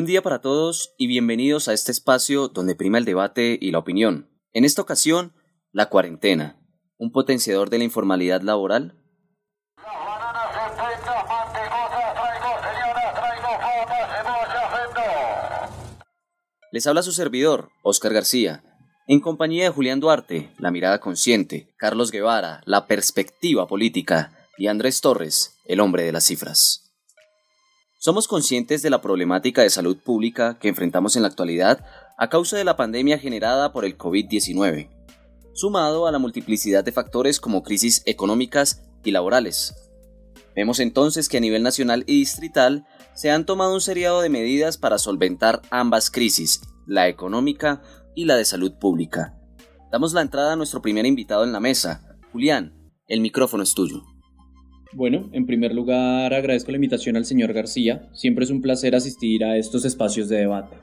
Buen día para todos y bienvenidos a este espacio donde prima el debate y la opinión. En esta ocasión, la cuarentena, un potenciador de la informalidad laboral. Les habla su servidor, Oscar García, en compañía de Julián Duarte, la mirada consciente, Carlos Guevara, la perspectiva política y Andrés Torres, el hombre de las cifras. Somos conscientes de la problemática de salud pública que enfrentamos en la actualidad a causa de la pandemia generada por el COVID-19, sumado a la multiplicidad de factores como crisis económicas y laborales. Vemos entonces que a nivel nacional y distrital se han tomado un seriado de medidas para solventar ambas crisis, la económica y la de salud pública. Damos la entrada a nuestro primer invitado en la mesa. Julián, el micrófono es tuyo. Bueno, en primer lugar agradezco la invitación al señor García. Siempre es un placer asistir a estos espacios de debate.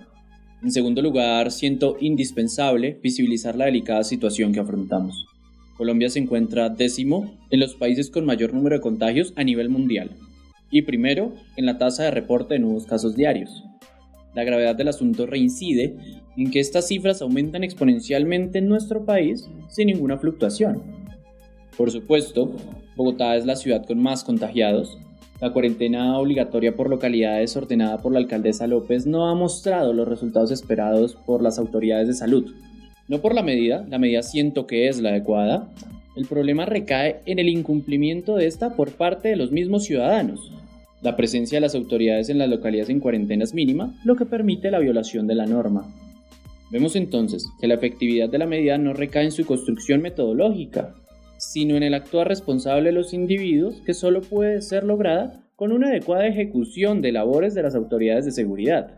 En segundo lugar, siento indispensable visibilizar la delicada situación que afrontamos. Colombia se encuentra décimo en los países con mayor número de contagios a nivel mundial y primero en la tasa de reporte de nuevos casos diarios. La gravedad del asunto reincide en que estas cifras aumentan exponencialmente en nuestro país sin ninguna fluctuación. Por supuesto, Bogotá es la ciudad con más contagiados. La cuarentena obligatoria por localidades ordenada por la alcaldesa López no ha mostrado los resultados esperados por las autoridades de salud. No por la medida, la medida siento que es la adecuada. El problema recae en el incumplimiento de esta por parte de los mismos ciudadanos. La presencia de las autoridades en las localidades en cuarentena es mínima, lo que permite la violación de la norma. Vemos entonces que la efectividad de la medida no recae en su construcción metodológica, sino en el actuar responsable de los individuos que solo puede ser lograda con una adecuada ejecución de labores de las autoridades de seguridad,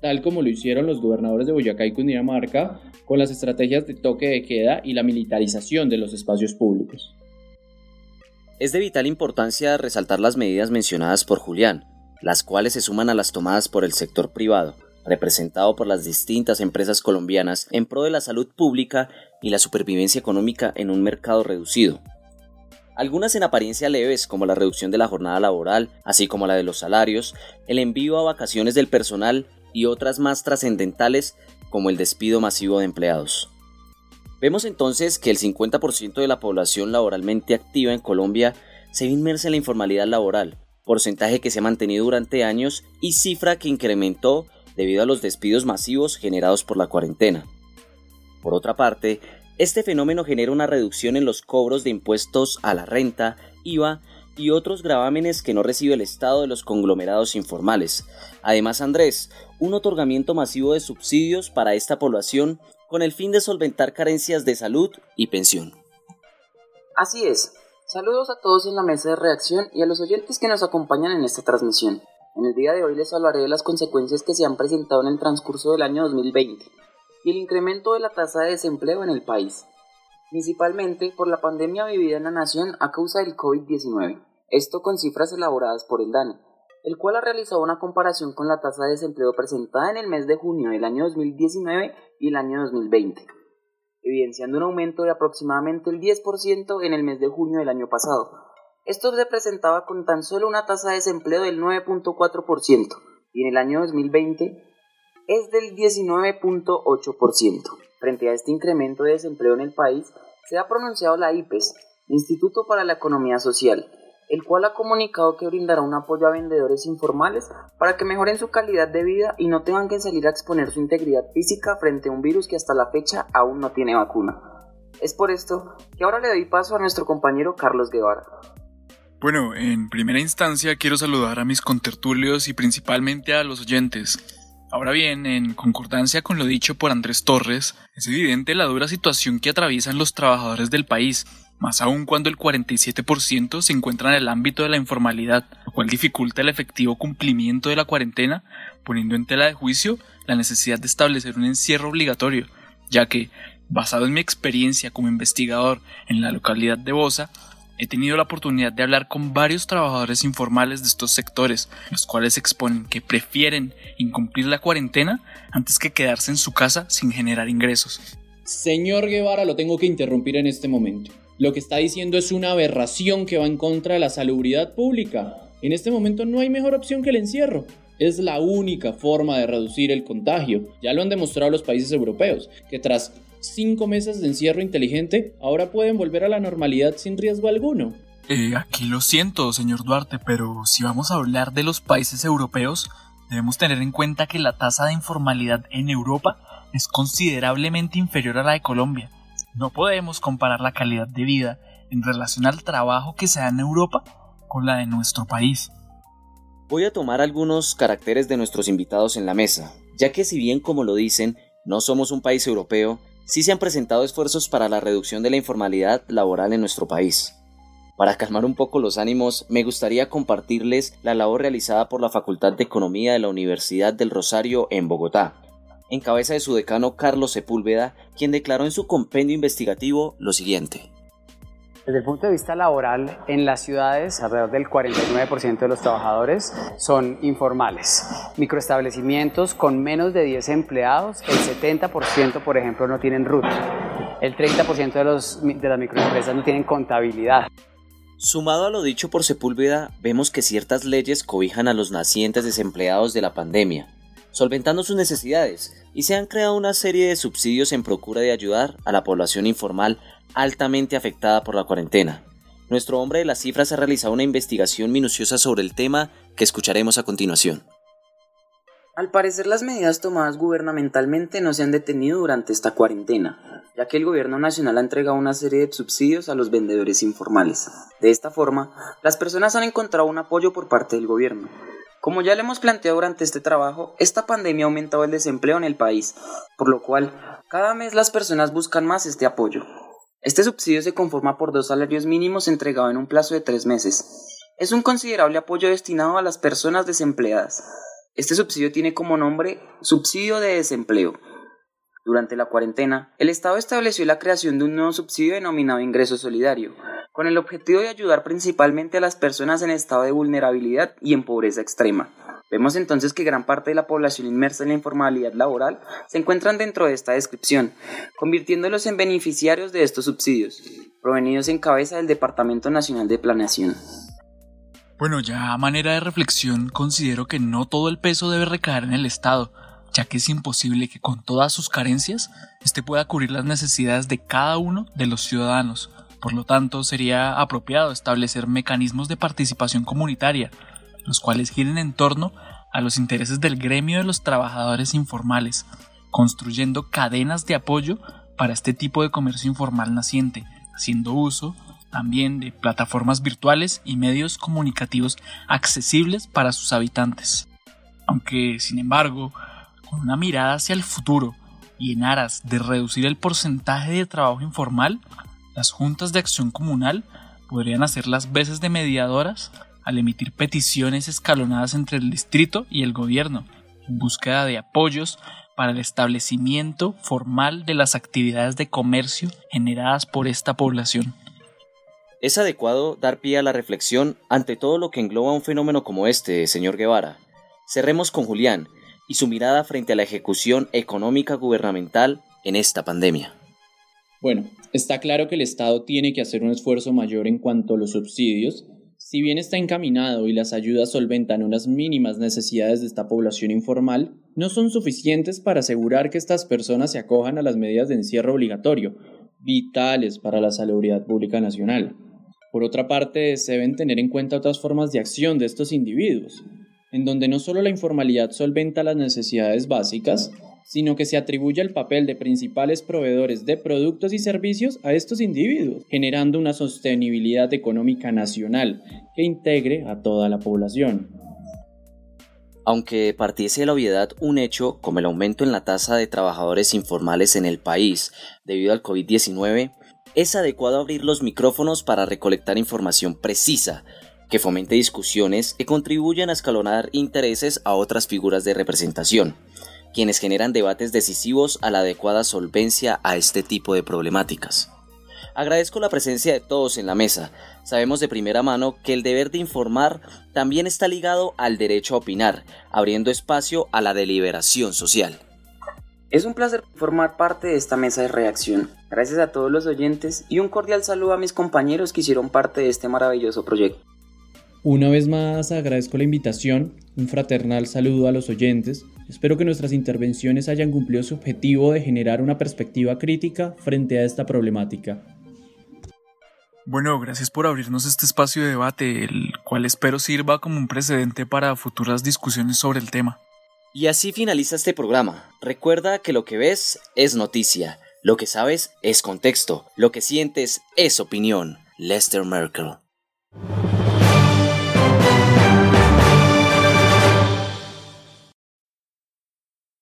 tal como lo hicieron los gobernadores de Boyacá y Cundinamarca con las estrategias de toque de queda y la militarización de los espacios públicos. Es de vital importancia resaltar las medidas mencionadas por Julián, las cuales se suman a las tomadas por el sector privado, representado por las distintas empresas colombianas en pro de la salud pública y la supervivencia económica en un mercado reducido. Algunas en apariencia leves, como la reducción de la jornada laboral, así como la de los salarios, el envío a vacaciones del personal y otras más trascendentales, como el despido masivo de empleados. Vemos entonces que el 50% de la población laboralmente activa en Colombia se ve inmersa en la informalidad laboral, porcentaje que se ha mantenido durante años y cifra que incrementó debido a los despidos masivos generados por la cuarentena. Por otra parte, este fenómeno genera una reducción en los cobros de impuestos a la renta, IVA y otros gravámenes que no recibe el Estado de los conglomerados informales. Además, Andrés, un otorgamiento masivo de subsidios para esta población con el fin de solventar carencias de salud y pensión. Así es. Saludos a todos en la mesa de reacción y a los oyentes que nos acompañan en esta transmisión. En el día de hoy les hablaré de las consecuencias que se han presentado en el transcurso del año 2020 y el incremento de la tasa de desempleo en el país, principalmente por la pandemia vivida en la nación a causa del COVID-19. Esto con cifras elaboradas por el DANE, el cual ha realizado una comparación con la tasa de desempleo presentada en el mes de junio del año 2019 y el año 2020, evidenciando un aumento de aproximadamente el 10% en el mes de junio del año pasado. Esto se presentaba con tan solo una tasa de desempleo del 9.4% y en el año 2020 es del 19.8%. Frente a este incremento de desempleo en el país, se ha pronunciado la IPES, Instituto para la Economía Social, el cual ha comunicado que brindará un apoyo a vendedores informales para que mejoren su calidad de vida y no tengan que salir a exponer su integridad física frente a un virus que hasta la fecha aún no tiene vacuna. Es por esto que ahora le doy paso a nuestro compañero Carlos Guevara. Bueno, en primera instancia quiero saludar a mis contertulios y principalmente a los oyentes. Ahora bien, en concordancia con lo dicho por Andrés Torres, es evidente la dura situación que atraviesan los trabajadores del país, más aún cuando el 47% se encuentra en el ámbito de la informalidad, lo cual dificulta el efectivo cumplimiento de la cuarentena, poniendo en tela de juicio la necesidad de establecer un encierro obligatorio, ya que, basado en mi experiencia como investigador en la localidad de Bosa, he tenido la oportunidad de hablar con varios trabajadores informales de estos sectores, los cuales exponen que prefieren incumplir la cuarentena antes que quedarse en su casa sin generar ingresos. Señor Guevara, lo tengo que interrumpir en este momento. Lo que está diciendo es una aberración que va en contra de la salubridad pública. En este momento no hay mejor opción que el encierro. es la única forma de reducir el contagio. Ya lo han demostrado los países europeos, que tras cinco meses de encierro inteligente, ahora pueden volver a la normalidad sin riesgo alguno. Eh, aquí lo siento, señor Duarte, pero si vamos a hablar de los países europeos, debemos tener en cuenta que la tasa de informalidad en Europa es considerablemente inferior a la de Colombia. No podemos comparar la calidad de vida en relación al trabajo que se da en Europa con la de nuestro país. Voy a tomar algunos caracteres de nuestros invitados en la mesa, ya que si bien como lo dicen, no somos un país europeo, sí se han presentado esfuerzos para la reducción de la informalidad laboral en nuestro país. Para calmar un poco los ánimos, me gustaría compartirles la labor realizada por la Facultad de Economía de la Universidad del Rosario en Bogotá, en cabeza de su decano Carlos Sepúlveda, quien declaró en su compendio investigativo lo siguiente. Desde el punto de vista laboral, en las ciudades alrededor del 49% de los trabajadores son informales. Microestablecimientos con menos de 10 empleados, el 70% por ejemplo no tienen RUT. El 30% de, los, de las microempresas no tienen contabilidad. Sumado a lo dicho por Sepúlveda, vemos que ciertas leyes cobijan a los nacientes desempleados de la pandemia, solventando sus necesidades, y se han creado una serie de subsidios en procura de ayudar a la población informal altamente afectada por la cuarentena. Nuestro hombre de las cifras ha realizado una investigación minuciosa sobre el tema que escucharemos a continuación. Al parecer las medidas tomadas gubernamentalmente no se han detenido durante esta cuarentena, ya que el gobierno nacional ha entregado una serie de subsidios a los vendedores informales. De esta forma, las personas han encontrado un apoyo por parte del gobierno. Como ya le hemos planteado durante este trabajo, esta pandemia ha aumentado el desempleo en el país, por lo cual cada mes las personas buscan más este apoyo. Este subsidio se conforma por dos salarios mínimos entregados en un plazo de tres meses. Es un considerable apoyo destinado a las personas desempleadas. Este subsidio tiene como nombre Subsidio de Desempleo. Durante la cuarentena, el Estado estableció la creación de un nuevo subsidio denominado Ingreso Solidario, con el objetivo de ayudar principalmente a las personas en estado de vulnerabilidad y en pobreza extrema. Vemos entonces que gran parte de la población inmersa en la informalidad laboral se encuentran dentro de esta descripción, convirtiéndolos en beneficiarios de estos subsidios, provenidos en cabeza del Departamento Nacional de Planeación. Bueno, ya a manera de reflexión, considero que no todo el peso debe recaer en el Estado, ya que es imposible que con todas sus carencias, éste pueda cubrir las necesidades de cada uno de los ciudadanos. Por lo tanto, sería apropiado establecer mecanismos de participación comunitaria, los cuales giren en torno a los intereses del gremio de los trabajadores informales, construyendo cadenas de apoyo para este tipo de comercio informal naciente, haciendo uso también de plataformas virtuales y medios comunicativos accesibles para sus habitantes. Aunque, sin embargo, con una mirada hacia el futuro y en aras de reducir el porcentaje de trabajo informal, las juntas de acción comunal podrían hacer las veces de mediadoras al emitir peticiones escalonadas entre el distrito y el gobierno, en búsqueda de apoyos para el establecimiento formal de las actividades de comercio generadas por esta población. Es adecuado dar pie a la reflexión ante todo lo que engloba un fenómeno como este, señor Guevara. Cerremos con Julián y su mirada frente a la ejecución económica gubernamental en esta pandemia. Bueno, está claro que el Estado tiene que hacer un esfuerzo mayor en cuanto a los subsidios si bien está encaminado y las ayudas solventan unas mínimas necesidades de esta población informal, no son suficientes para asegurar que estas personas se acojan a las medidas de encierro obligatorio, vitales para la salubridad pública nacional. Por otra parte, se deben tener en cuenta otras formas de acción de estos individuos, en donde no solo la informalidad solventa las necesidades básicas, sino que se atribuye el papel de principales proveedores de productos y servicios a estos individuos, generando una sostenibilidad económica nacional que integre a toda la población. Aunque partiese de la obviedad un hecho como el aumento en la tasa de trabajadores informales en el país debido al COVID-19, es adecuado abrir los micrófonos para recolectar información precisa que fomente discusiones que contribuyan a escalonar intereses a otras figuras de representación quienes generan debates decisivos a la adecuada solvencia a este tipo de problemáticas. Agradezco la presencia de todos en la mesa. Sabemos de primera mano que el deber de informar también está ligado al derecho a opinar, abriendo espacio a la deliberación social. Es un placer formar parte de esta mesa de reacción. Gracias a todos los oyentes y un cordial saludo a mis compañeros que hicieron parte de este maravilloso proyecto. Una vez más agradezco la invitación, un fraternal saludo a los oyentes. Espero que nuestras intervenciones hayan cumplido su objetivo de generar una perspectiva crítica frente a esta problemática. Bueno, gracias por abrirnos este espacio de debate, el cual espero sirva como un precedente para futuras discusiones sobre el tema. Y así finaliza este programa. Recuerda que lo que ves es noticia, lo que sabes es contexto, lo que sientes es opinión. Lester Merkel.